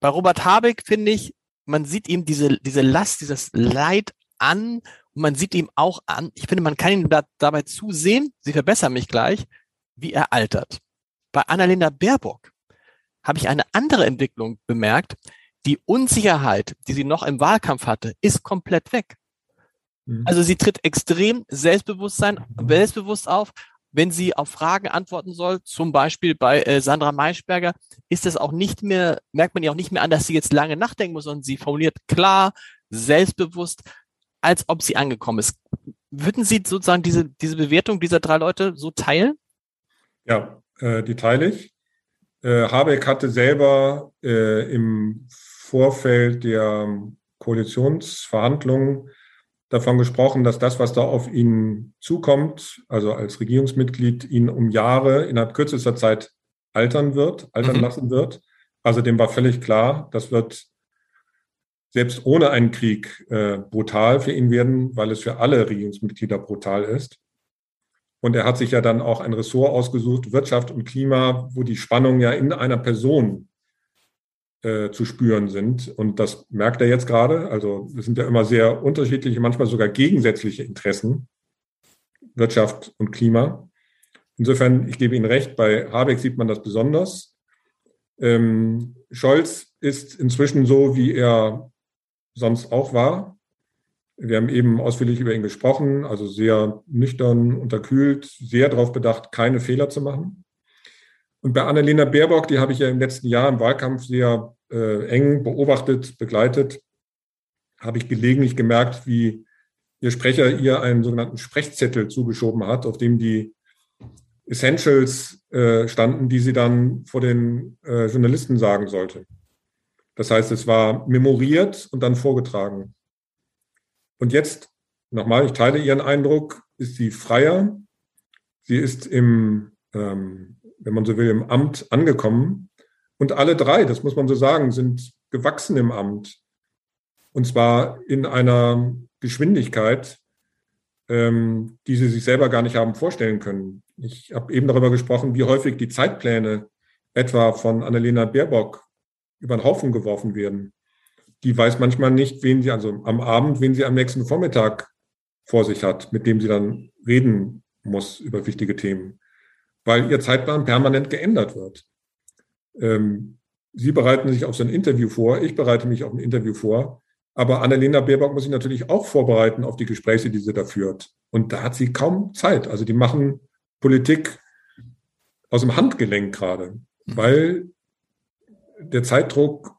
Bei Robert Habeck finde ich, man sieht ihm diese, diese Last, dieses Leid an und man sieht ihm auch an, ich finde, man kann ihm da, dabei zusehen, sie verbessern mich gleich, wie er altert. Bei Annalena Baerbock habe ich eine andere Entwicklung bemerkt. Die Unsicherheit, die sie noch im Wahlkampf hatte, ist komplett weg. Mhm. Also sie tritt extrem Selbstbewusstsein, selbstbewusst auf wenn sie auf Fragen antworten soll, zum Beispiel bei äh, Sandra Maischberger, ist es auch nicht mehr, merkt man ja auch nicht mehr an, dass sie jetzt lange nachdenken muss, sondern sie formuliert klar, selbstbewusst, als ob sie angekommen ist. Würden Sie sozusagen diese, diese Bewertung dieser drei Leute so teilen? Ja, äh, die teile ich. Äh, Habeck hatte selber äh, im Vorfeld der Koalitionsverhandlungen davon gesprochen, dass das, was da auf ihn zukommt, also als Regierungsmitglied, ihn um Jahre innerhalb kürzester Zeit altern wird, altern mhm. lassen wird. Also dem war völlig klar, das wird selbst ohne einen Krieg äh, brutal für ihn werden, weil es für alle Regierungsmitglieder brutal ist. Und er hat sich ja dann auch ein Ressort ausgesucht, Wirtschaft und Klima, wo die Spannungen ja in einer Person äh, zu spüren sind. Und das merkt er jetzt gerade. Also es sind ja immer sehr unterschiedliche, manchmal sogar gegensätzliche Interessen, Wirtschaft und Klima. Insofern, ich gebe Ihnen recht, bei Habeck sieht man das besonders. Ähm, Scholz ist inzwischen so, wie er sonst auch war. Wir haben eben ausführlich über ihn gesprochen, also sehr nüchtern, unterkühlt, sehr darauf bedacht, keine Fehler zu machen. Und bei Annalena Baerbock, die habe ich ja im letzten Jahr im Wahlkampf sehr äh, eng beobachtet, begleitet, habe ich gelegentlich gemerkt, wie ihr Sprecher ihr einen sogenannten Sprechzettel zugeschoben hat, auf dem die Essentials äh, standen, die sie dann vor den äh, Journalisten sagen sollte. Das heißt, es war memoriert und dann vorgetragen. Und jetzt, nochmal, ich teile Ihren Eindruck, ist sie freier. Sie ist im ähm, wenn man so will, im Amt angekommen. Und alle drei, das muss man so sagen, sind gewachsen im Amt. Und zwar in einer Geschwindigkeit, ähm, die sie sich selber gar nicht haben vorstellen können. Ich habe eben darüber gesprochen, wie häufig die Zeitpläne etwa von Annalena Baerbock über den Haufen geworfen werden. Die weiß manchmal nicht, wen sie, also am Abend, wen sie am nächsten Vormittag vor sich hat, mit dem sie dann reden muss über wichtige Themen weil ihr Zeitplan permanent geändert wird. Ähm, Sie bereiten sich auf so ein Interview vor, ich bereite mich auf ein Interview vor. Aber Annalena Baerbock muss sich natürlich auch vorbereiten auf die Gespräche, die sie da führt. Und da hat sie kaum Zeit. Also die machen Politik aus dem Handgelenk gerade, mhm. weil der Zeitdruck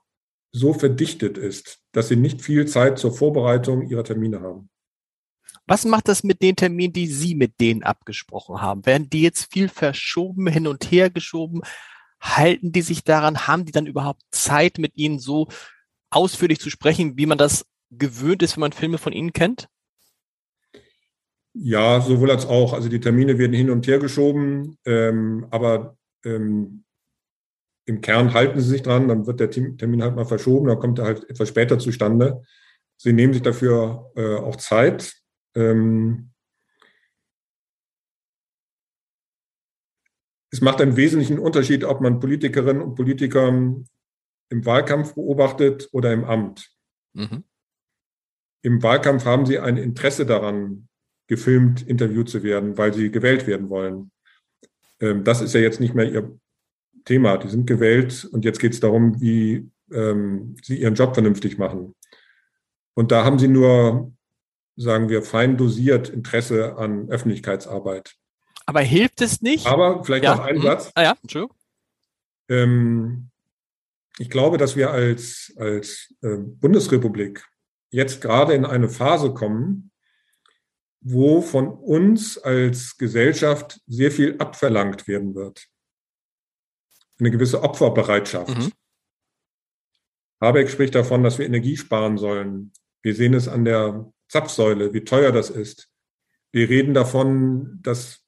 so verdichtet ist, dass sie nicht viel Zeit zur Vorbereitung ihrer Termine haben. Was macht das mit den Terminen, die Sie mit denen abgesprochen haben? Werden die jetzt viel verschoben, hin und her geschoben? Halten die sich daran? Haben die dann überhaupt Zeit, mit Ihnen so ausführlich zu sprechen, wie man das gewöhnt ist, wenn man Filme von Ihnen kennt? Ja, sowohl als auch. Also die Termine werden hin und her geschoben, ähm, aber ähm, im Kern halten sie sich dran, dann wird der Termin halt mal verschoben, dann kommt er halt etwas später zustande. Sie nehmen sich dafür äh, auch Zeit. Ähm, es macht einen wesentlichen Unterschied, ob man Politikerinnen und Politiker im Wahlkampf beobachtet oder im Amt. Mhm. Im Wahlkampf haben sie ein Interesse daran, gefilmt, interviewt zu werden, weil sie gewählt werden wollen. Ähm, das ist ja jetzt nicht mehr ihr Thema. Die sind gewählt und jetzt geht es darum, wie ähm, sie ihren Job vernünftig machen. Und da haben sie nur, sagen wir, fein dosiert Interesse an Öffentlichkeitsarbeit. Aber hilft es nicht? Aber vielleicht ja. noch ein mhm. Satz. Ah ja, Entschuldigung. Ähm, ich glaube, dass wir als, als äh, Bundesrepublik jetzt gerade in eine Phase kommen, wo von uns als Gesellschaft sehr viel abverlangt werden wird. Eine gewisse Opferbereitschaft. Mhm. Habeck spricht davon, dass wir Energie sparen sollen. Wir sehen es an der Zapfsäule, wie teuer das ist. Wir reden davon, dass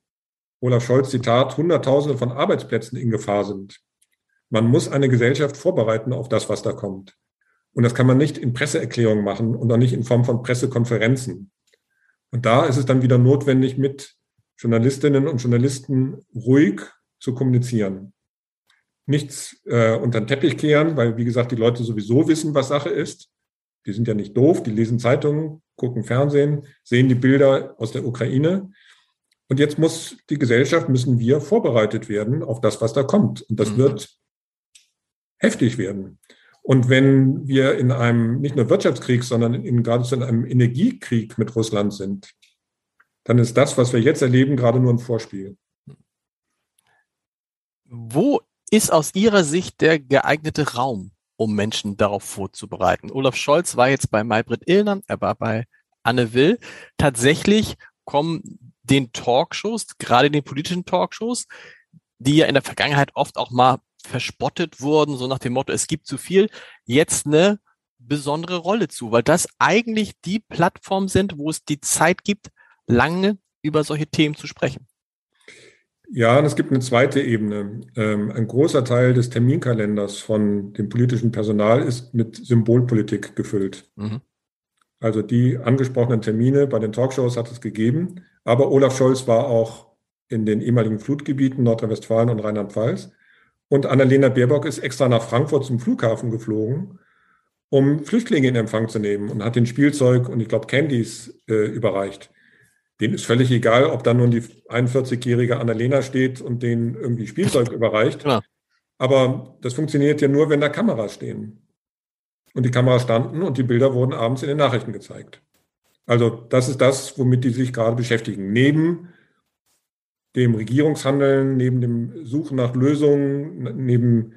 Olaf Scholz, Zitat, Hunderttausende von Arbeitsplätzen in Gefahr sind. Man muss eine Gesellschaft vorbereiten auf das, was da kommt. Und das kann man nicht in Presseerklärungen machen und auch nicht in Form von Pressekonferenzen. Und da ist es dann wieder notwendig, mit Journalistinnen und Journalisten ruhig zu kommunizieren. Nichts äh, unter den Teppich kehren, weil, wie gesagt, die Leute sowieso wissen, was Sache ist. Die sind ja nicht doof, die lesen Zeitungen, gucken Fernsehen, sehen die Bilder aus der Ukraine. Und jetzt muss die Gesellschaft, müssen wir vorbereitet werden auf das, was da kommt. Und das mhm. wird heftig werden. Und wenn wir in einem nicht nur Wirtschaftskrieg, sondern in, geradezu in einem Energiekrieg mit Russland sind, dann ist das, was wir jetzt erleben, gerade nur ein Vorspiel. Wo ist aus Ihrer Sicht der geeignete Raum, um Menschen darauf vorzubereiten? Olaf Scholz war jetzt bei Maybrit Illner, er war bei Anne Will. Tatsächlich kommen den Talkshows, gerade den politischen Talkshows, die ja in der Vergangenheit oft auch mal verspottet wurden, so nach dem Motto, es gibt zu viel, jetzt eine besondere Rolle zu, weil das eigentlich die Plattform sind, wo es die Zeit gibt, lange über solche Themen zu sprechen. Ja, und es gibt eine zweite Ebene. Ähm, ein großer Teil des Terminkalenders von dem politischen Personal ist mit Symbolpolitik gefüllt. Mhm. Also die angesprochenen Termine bei den Talkshows hat es gegeben, aber Olaf Scholz war auch in den ehemaligen Flutgebieten Nordrhein-Westfalen und Rheinland-Pfalz. Und Annalena Baerbock ist extra nach Frankfurt zum Flughafen geflogen, um Flüchtlinge in Empfang zu nehmen und hat den Spielzeug und ich glaube Candies äh, überreicht. Denen ist völlig egal, ob da nun die 41-jährige Annalena steht und denen irgendwie Spielzeug überreicht. Ja. Aber das funktioniert ja nur, wenn da Kameras stehen. Und die Kameras standen und die Bilder wurden abends in den Nachrichten gezeigt. Also das ist das, womit die sich gerade beschäftigen. Neben dem Regierungshandeln, neben dem Suchen nach Lösungen, neben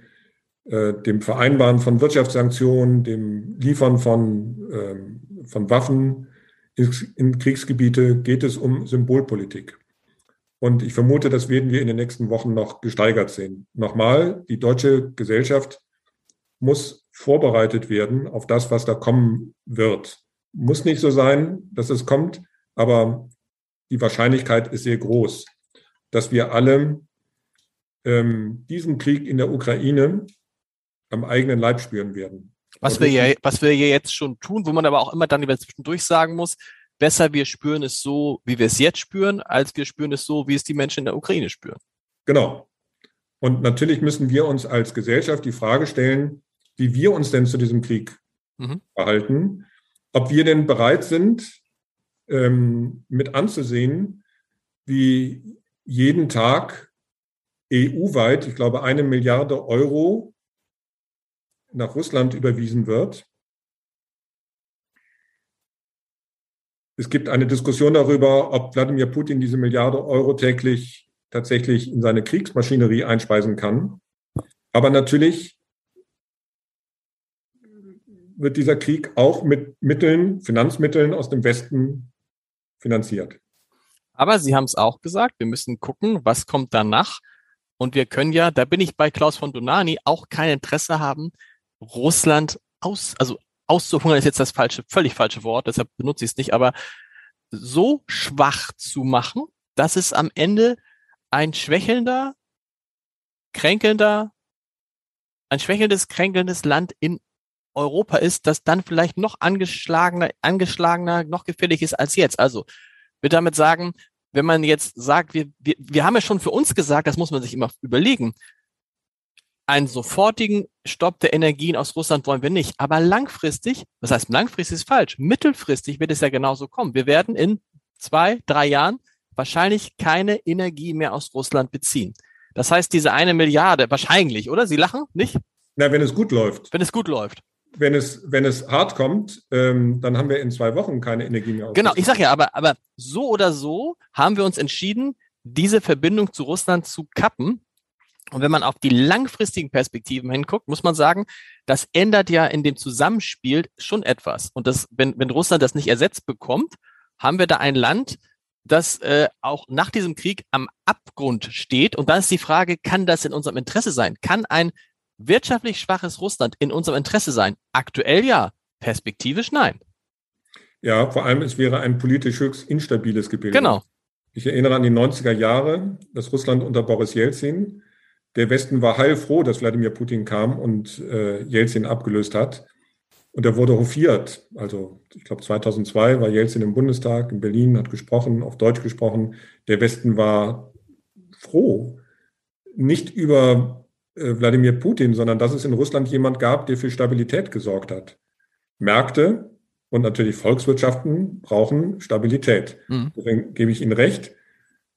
äh, dem Vereinbaren von Wirtschaftssanktionen, dem Liefern von, ähm, von Waffen in, Kriegsgebiete, geht es um Symbolpolitik. Und ich vermute, das werden wir in den nächsten Wochen noch gesteigert sehen. Nochmal, die deutsche Gesellschaft muss vorbereitet werden auf das, was da kommen wird. Muss nicht so sein, dass es kommt, aber die Wahrscheinlichkeit ist sehr groß dass wir alle ähm, diesen Krieg in der Ukraine am eigenen Leib spüren werden. Was wir, ja, was wir ja jetzt schon tun, wo man aber auch immer dann über zwischendurch sagen muss, besser wir spüren es so, wie wir es jetzt spüren, als wir spüren es so, wie es die Menschen in der Ukraine spüren. Genau. Und natürlich müssen wir uns als Gesellschaft die Frage stellen, wie wir uns denn zu diesem Krieg mhm. verhalten, ob wir denn bereit sind, ähm, mit anzusehen, wie jeden Tag EU-weit, ich glaube, eine Milliarde Euro nach Russland überwiesen wird, Es gibt eine Diskussion darüber, ob Wladimir Putin diese Milliarde Euro täglich tatsächlich in seine Kriegsmaschinerie einspeisen kann. Aber natürlich wird dieser Krieg auch mit Mitteln, Finanzmitteln aus dem Westen finanziert. Aber Sie haben es auch gesagt, wir müssen gucken, was kommt danach. Und wir können ja, da bin ich bei Klaus von Donani, auch kein Interesse haben, Russland aus, also auszuhungern ist jetzt das falsche, völlig falsche Wort, deshalb benutze ich es nicht, aber so schwach zu machen, dass es am Ende ein schwächelnder, kränkelnder, ein schwächelndes, kränkelndes Land in Europa ist, das dann vielleicht noch angeschlagener, angeschlagener, noch gefährlich ist als jetzt. Also, will damit sagen, wenn man jetzt sagt, wir, wir, wir haben ja schon für uns gesagt, das muss man sich immer überlegen, einen sofortigen Stopp der Energien aus Russland wollen wir nicht. Aber langfristig, das heißt langfristig ist falsch, mittelfristig wird es ja genauso kommen. Wir werden in zwei, drei Jahren wahrscheinlich keine Energie mehr aus Russland beziehen. Das heißt, diese eine Milliarde, wahrscheinlich, oder? Sie lachen, nicht? Na, wenn es gut läuft. Wenn es gut läuft. Wenn es, wenn es hart kommt, ähm, dann haben wir in zwei Wochen keine Energie mehr. Genau, ich sage ja, aber, aber so oder so haben wir uns entschieden, diese Verbindung zu Russland zu kappen. Und wenn man auf die langfristigen Perspektiven hinguckt, muss man sagen, das ändert ja in dem Zusammenspiel schon etwas. Und das, wenn, wenn Russland das nicht ersetzt bekommt, haben wir da ein Land, das äh, auch nach diesem Krieg am Abgrund steht. Und dann ist die Frage, kann das in unserem Interesse sein? Kann ein wirtschaftlich schwaches Russland in unserem Interesse sein? Aktuell ja, perspektivisch nein. Ja, vor allem es wäre ein politisch höchst instabiles Gebilde. Genau. Ich erinnere an die 90er Jahre, das Russland unter Boris Jelzin der Westen war heilfroh, dass Wladimir Putin kam und äh, Jelzin abgelöst hat. Und er wurde hofiert. Also ich glaube 2002 war Jelzin im Bundestag in Berlin, hat gesprochen, auf Deutsch gesprochen. Der Westen war froh, nicht über äh, Wladimir Putin, sondern dass es in Russland jemand gab, der für Stabilität gesorgt hat. Märkte und natürlich Volkswirtschaften brauchen Stabilität. Mhm. Deswegen gebe ich Ihnen recht.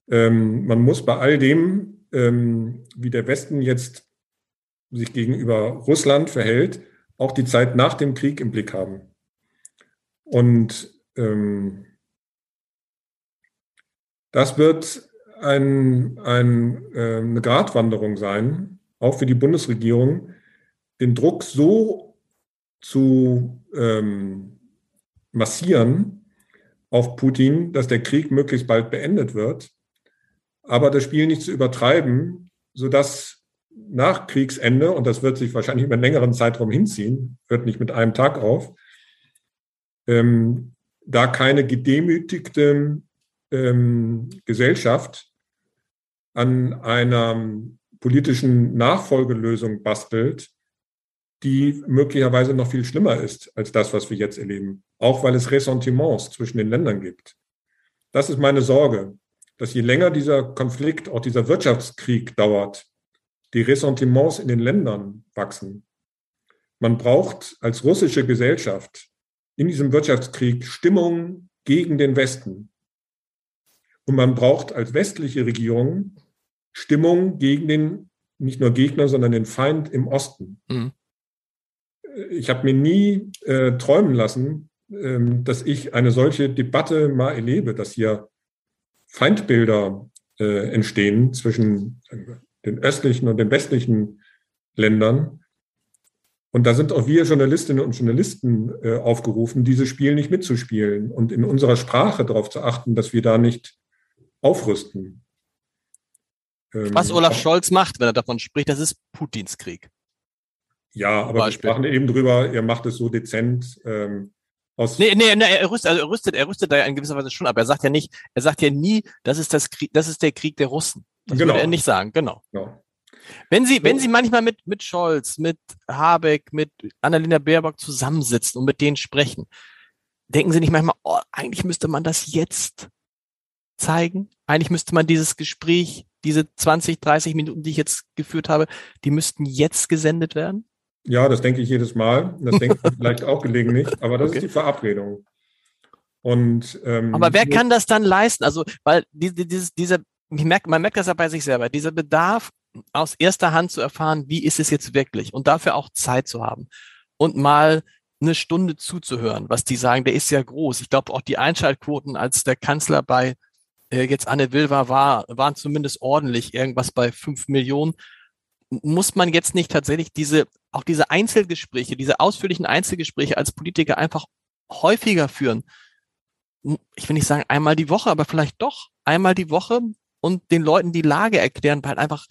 Ähm, man muss bei all dem ähm, wie der Westen jetzt sich gegenüber Russland verhält, auch die Zeit nach dem Krieg im Blick haben. Und ähm, das wird ein, ein, äh, eine Gratwanderung sein, auch für die Bundesregierung, den Druck so zu ähm, massieren auf Putin, dass der Krieg möglichst bald beendet wird, aber das Spiel nicht zu übertreiben, sodass nach Kriegsende, und das wird sich wahrscheinlich über einen längeren Zeitraum hinziehen, hört nicht mit einem Tag auf, ähm, da keine gedemütigte ähm, Gesellschaft an einer politischen Nachfolgelösung bastelt, die möglicherweise noch viel schlimmer ist als das, was wir jetzt erleben, auch weil es Ressentiments zwischen den Ländern gibt. Das ist meine Sorge dass je länger dieser Konflikt, auch dieser Wirtschaftskrieg dauert, die Ressentiments in den Ländern wachsen. Man braucht als russische Gesellschaft in diesem Wirtschaftskrieg Stimmung gegen den Westen. Und man braucht als westliche Regierung Stimmung gegen den, nicht nur Gegner, sondern den Feind im Osten. Mhm. Ich habe mir nie äh, träumen lassen, ähm, dass ich eine solche Debatte mal erlebe, dass hier Feindbilder äh, entstehen zwischen den östlichen und den westlichen Ländern. Und da sind auch wir Journalistinnen und Journalisten äh, aufgerufen, dieses Spiel nicht mitzuspielen und in unserer Sprache darauf zu achten, dass wir da nicht aufrüsten. Ähm, Was Olaf Scholz macht, wenn er davon spricht, das ist Putins Krieg. Ja, aber Beispiel. wir sprachen eben drüber, er macht es so dezent. Ähm, aus nee, nee, nee, er rüstet, also er rüstet, er rüstet da ja in gewisser Weise schon ab. Er sagt ja nicht, er sagt ja nie, das ist das Krieg, das ist der Krieg der Russen. Das genau. würde er nicht sagen, genau. genau. Wenn Sie, wenn Sie manchmal mit, mit Scholz, mit Habeck, mit Annalena Baerbock zusammensitzen und mit denen sprechen, denken Sie nicht manchmal, oh, eigentlich müsste man das jetzt zeigen? Eigentlich müsste man dieses Gespräch, diese 20, 30 Minuten, die ich jetzt geführt habe, die müssten jetzt gesendet werden? Ja, das denke ich jedes Mal. Das denke ich vielleicht auch gelegentlich, aber das okay. ist die Verabredung. Und, ähm, aber wer kann das dann leisten? Also, weil die, die, dieses, dieser, ich merk, man merkt das ja bei sich selber, dieser Bedarf aus erster Hand zu erfahren, wie ist es jetzt wirklich und dafür auch Zeit zu haben und mal eine Stunde zuzuhören, was die sagen, der ist ja groß. Ich glaube auch die Einschaltquoten, als der Kanzler bei äh, jetzt Anne Will war, war, waren zumindest ordentlich, irgendwas bei fünf Millionen. Muss man jetzt nicht tatsächlich diese, auch diese Einzelgespräche, diese ausführlichen Einzelgespräche als Politiker einfach häufiger führen? Ich will nicht sagen einmal die Woche, aber vielleicht doch einmal die Woche und den Leuten die Lage erklären, weil einfach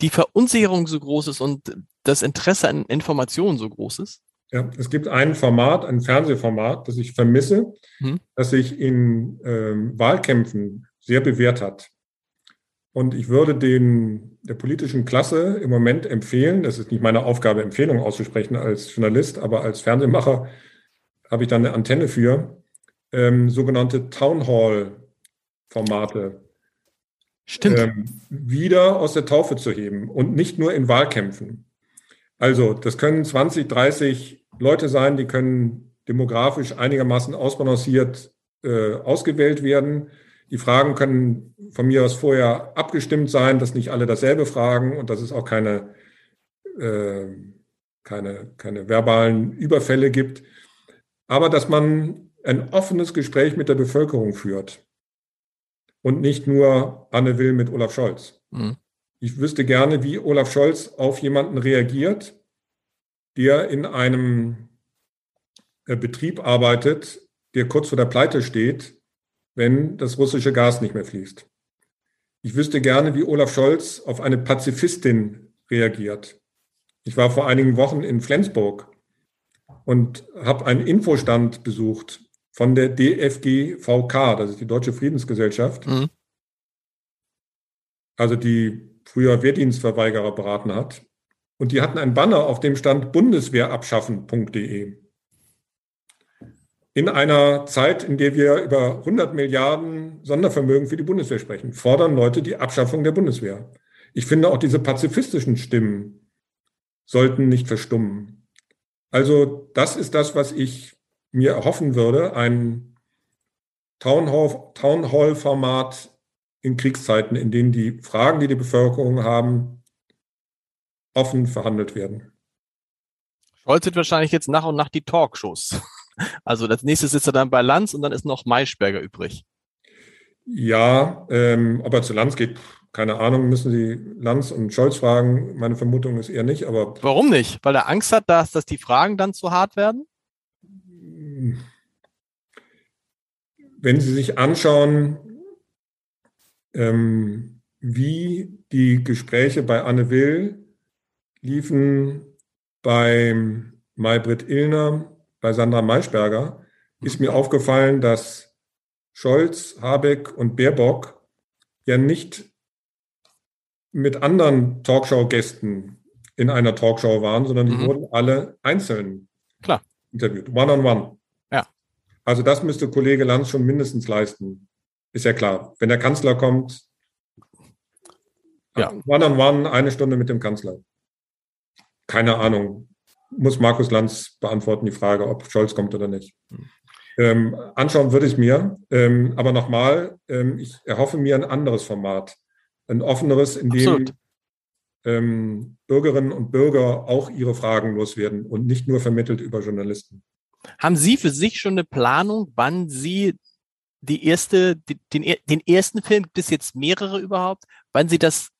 die Verunsicherung so groß ist und das Interesse an Informationen so groß ist? Ja, es gibt ein Format, ein Fernsehformat, das ich vermisse, hm. das sich in ähm, Wahlkämpfen sehr bewährt hat. Und ich würde den, der politischen Klasse im Moment empfehlen, das ist nicht meine Aufgabe, Empfehlungen auszusprechen als Journalist, aber als Fernsehmacher habe ich da eine Antenne für, ähm, sogenannte Town Hall Formate Stimmt. Ähm, wieder aus der Taufe zu heben und nicht nur in Wahlkämpfen. Also das können 20, 30 Leute sein, die können demografisch einigermaßen ausbalanciert äh, ausgewählt werden. Die Fragen können von mir aus vorher abgestimmt sein, dass nicht alle dasselbe fragen und dass es auch keine, äh, keine, keine verbalen Überfälle gibt. Aber dass man ein offenes Gespräch mit der Bevölkerung führt und nicht nur Anne Will mit Olaf Scholz. Mhm. Ich wüsste gerne, wie Olaf Scholz auf jemanden reagiert, der in einem äh, Betrieb arbeitet, der kurz vor der Pleite steht, wenn das russische Gas nicht mehr fließt. Ich wüsste gerne, wie Olaf Scholz auf eine Pazifistin reagiert. Ich war vor einigen Wochen in Flensburg und habe einen Infostand besucht von der DFGVK, das ist die Deutsche Friedensgesellschaft, mhm. also die früher Wehrdienstverweigerer beraten hat. Und die hatten einen Banner, auf dem stand bundeswehrabschaffen.de. In einer Zeit, in der wir über 100 Milliarden Sondervermögen für die Bundeswehr sprechen, fordern Leute die Abschaffung der Bundeswehr. Ich finde auch diese pazifistischen Stimmen sollten nicht verstummen. Also das ist das, was ich mir erhoffen würde, ein Townhall-Format in Kriegszeiten, in denen die Fragen, die die Bevölkerung haben, offen verhandelt werden. Scholz wird wahrscheinlich jetzt nach und nach die Talkshows. Also das nächste sitzt er dann bei Lanz und dann ist noch Maischberger übrig. Ja, ähm, ob er zu Lanz geht, keine Ahnung, müssen Sie Lanz und Scholz fragen. Meine Vermutung ist eher nicht, aber. Warum nicht? Weil er Angst hat, dass, dass die Fragen dann zu hart werden? Wenn Sie sich anschauen, ähm, wie die Gespräche bei Anne Will liefen bei Maybrit Illner, bei Sandra Maischberger, ist mir aufgefallen, dass Scholz, Habeck und Baerbock ja nicht mit anderen Talkshow-Gästen in einer Talkshow waren, sondern die mhm. wurden alle einzeln Klar. interviewt, one-on-one. -on -one. Ja. Also das müsste Kollege Lanz schon mindestens leisten. Ist ja klar. Wenn der Kanzler kommt, ja. one-on-one, -on -one, eine Stunde mit dem Kanzler keine Ahnung, muss Markus Lanz beantworten, die Frage, ob Scholz kommt oder nicht. Ähm, anschauen würde ich mir, ähm, aber nochmal, ähm, ich erhoffe mir ein anderes Format, ein offeneres, in dem ähm, Bürgerinnen und Bürger auch ihre Fragen loswerden und nicht nur vermittelt über Journalisten. Haben Sie für sich schon eine Planung, wann Sie die erste, den, den ersten Film, gibt es jetzt mehrere überhaupt, wann Sie das,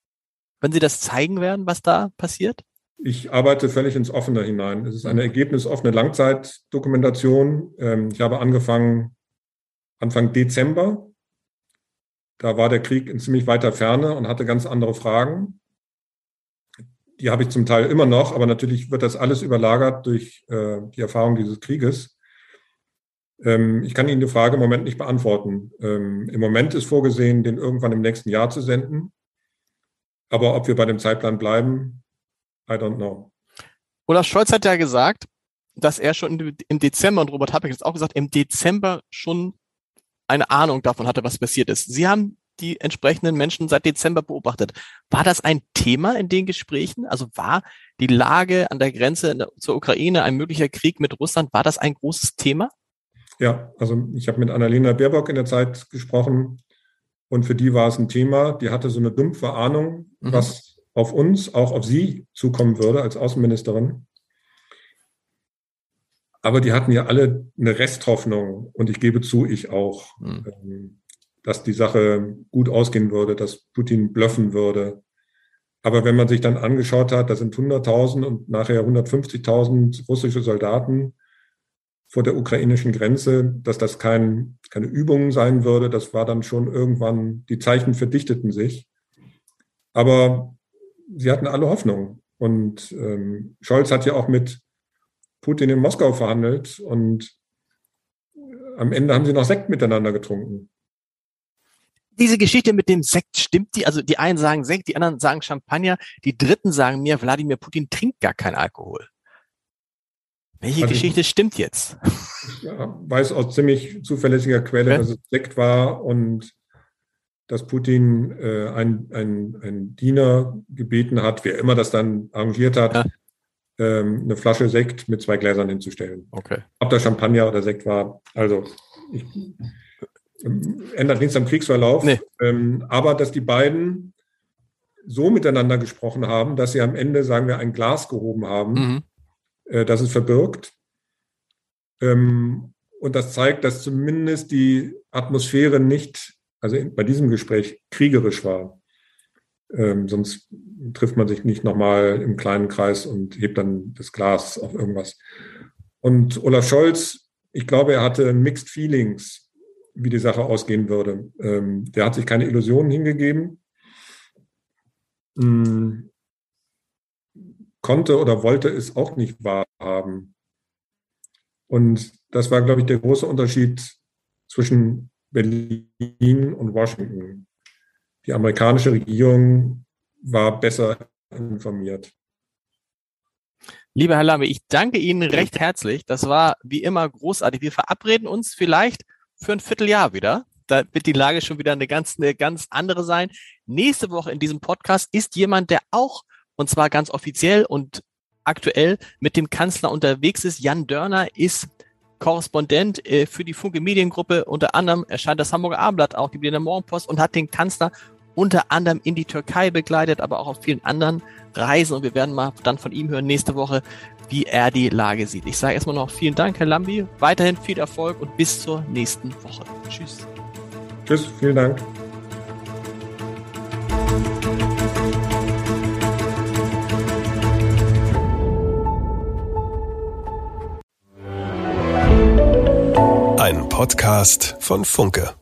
wann Sie das zeigen werden, was da passiert? Ich arbeite völlig ins Offene hinein. Es ist eine ergebnisoffene Langzeitdokumentation. Ähm, ich habe angefangen Anfang Dezember. Da war der Krieg in ziemlich weiter Ferne und hatte ganz andere Fragen. Die habe ich zum Teil immer noch, aber natürlich wird das alles überlagert durch äh, die Erfahrung dieses Krieges. Ähm, ich kann Ihnen die Frage im Moment nicht beantworten. Ähm, Im Moment ist vorgesehen, den irgendwann im nächsten Jahr zu senden. Aber ob wir bei dem Zeitplan bleiben, I don't know. Olaf Scholz hat ja gesagt, dass er schon im Dezember, und Robert Habeck hat auch gesagt, im Dezember schon eine Ahnung davon hatte, was passiert ist. Sie haben die entsprechenden Menschen seit Dezember beobachtet. War das ein Thema in den Gesprächen? Also war die Lage an der Grenze zur Ukraine, ein möglicher Krieg mit Russland, war das ein großes Thema? Ja, also ich habe mit Annalena Baerbock in der Zeit gesprochen und für die war es ein Thema. Die hatte so eine dumpfe Ahnung, mhm. was auf uns, auch auf Sie zukommen würde als Außenministerin. Aber die hatten ja alle eine Resthoffnung und ich gebe zu, ich auch, mhm. dass die Sache gut ausgehen würde, dass Putin bluffen würde. Aber wenn man sich dann angeschaut hat, da sind 100.000 und nachher 150.000 russische Soldaten vor der ukrainischen Grenze, dass das kein, keine Übung sein würde, das war dann schon irgendwann, die Zeichen verdichteten sich. Aber sie hatten alle Hoffnung. Und ähm, Scholz hat ja auch mit Putin in Moskau verhandelt und am Ende haben sie noch Sekt miteinander getrunken. Diese Geschichte mit dem Sekt, stimmt die? Also die einen sagen Sekt, die anderen sagen Champagner, die Dritten sagen mir, Wladimir Putin trinkt gar keinen Alkohol. Welche also Geschichte ich, stimmt jetzt? Ich weiß aus ziemlich zuverlässiger Quelle, ja. dass es Sekt war und dass Putin äh, ein, ein, ein Diener gebeten hat, wer immer das dann arrangiert hat, ja. ähm, eine Flasche Sekt mit zwei Gläsern hinzustellen. Okay. Ob das Champagner oder Sekt war, also ich, ähm, ändert nichts am Kriegsverlauf. Nee. Ähm, aber dass die beiden so miteinander gesprochen haben, dass sie am Ende, sagen wir, ein Glas gehoben haben, mhm. äh, das es verbirgt. Ähm, und das zeigt, dass zumindest die Atmosphäre nicht also bei diesem Gespräch kriegerisch war. Ähm, sonst trifft man sich nicht nochmal im kleinen Kreis und hebt dann das Glas auf irgendwas. Und Olaf Scholz, ich glaube, er hatte Mixed Feelings, wie die Sache ausgehen würde. Ähm, der hat sich keine Illusionen hingegeben, hm, konnte oder wollte es auch nicht wahrhaben. Und das war, glaube ich, der große Unterschied zwischen Berlin und Washington. Die amerikanische Regierung war besser informiert. Lieber Herr Lamy, ich danke Ihnen recht herzlich. Das war wie immer großartig. Wir verabreden uns vielleicht für ein Vierteljahr wieder. Da wird die Lage schon wieder eine ganz, eine ganz andere sein. Nächste Woche in diesem Podcast ist jemand, der auch, und zwar ganz offiziell und aktuell mit dem Kanzler unterwegs ist. Jan Dörner ist Korrespondent äh, für die Funke Mediengruppe. Unter anderem erscheint das Hamburger Abendblatt auch, die Berliner Morgenpost und hat den Kanzler unter anderem in die Türkei begleitet, aber auch auf vielen anderen Reisen. Und wir werden mal dann von ihm hören nächste Woche, wie er die Lage sieht. Ich sage erstmal noch vielen Dank, Herr Lambi. Weiterhin viel Erfolg und bis zur nächsten Woche. Tschüss. Tschüss, vielen Dank. Podcast von Funke.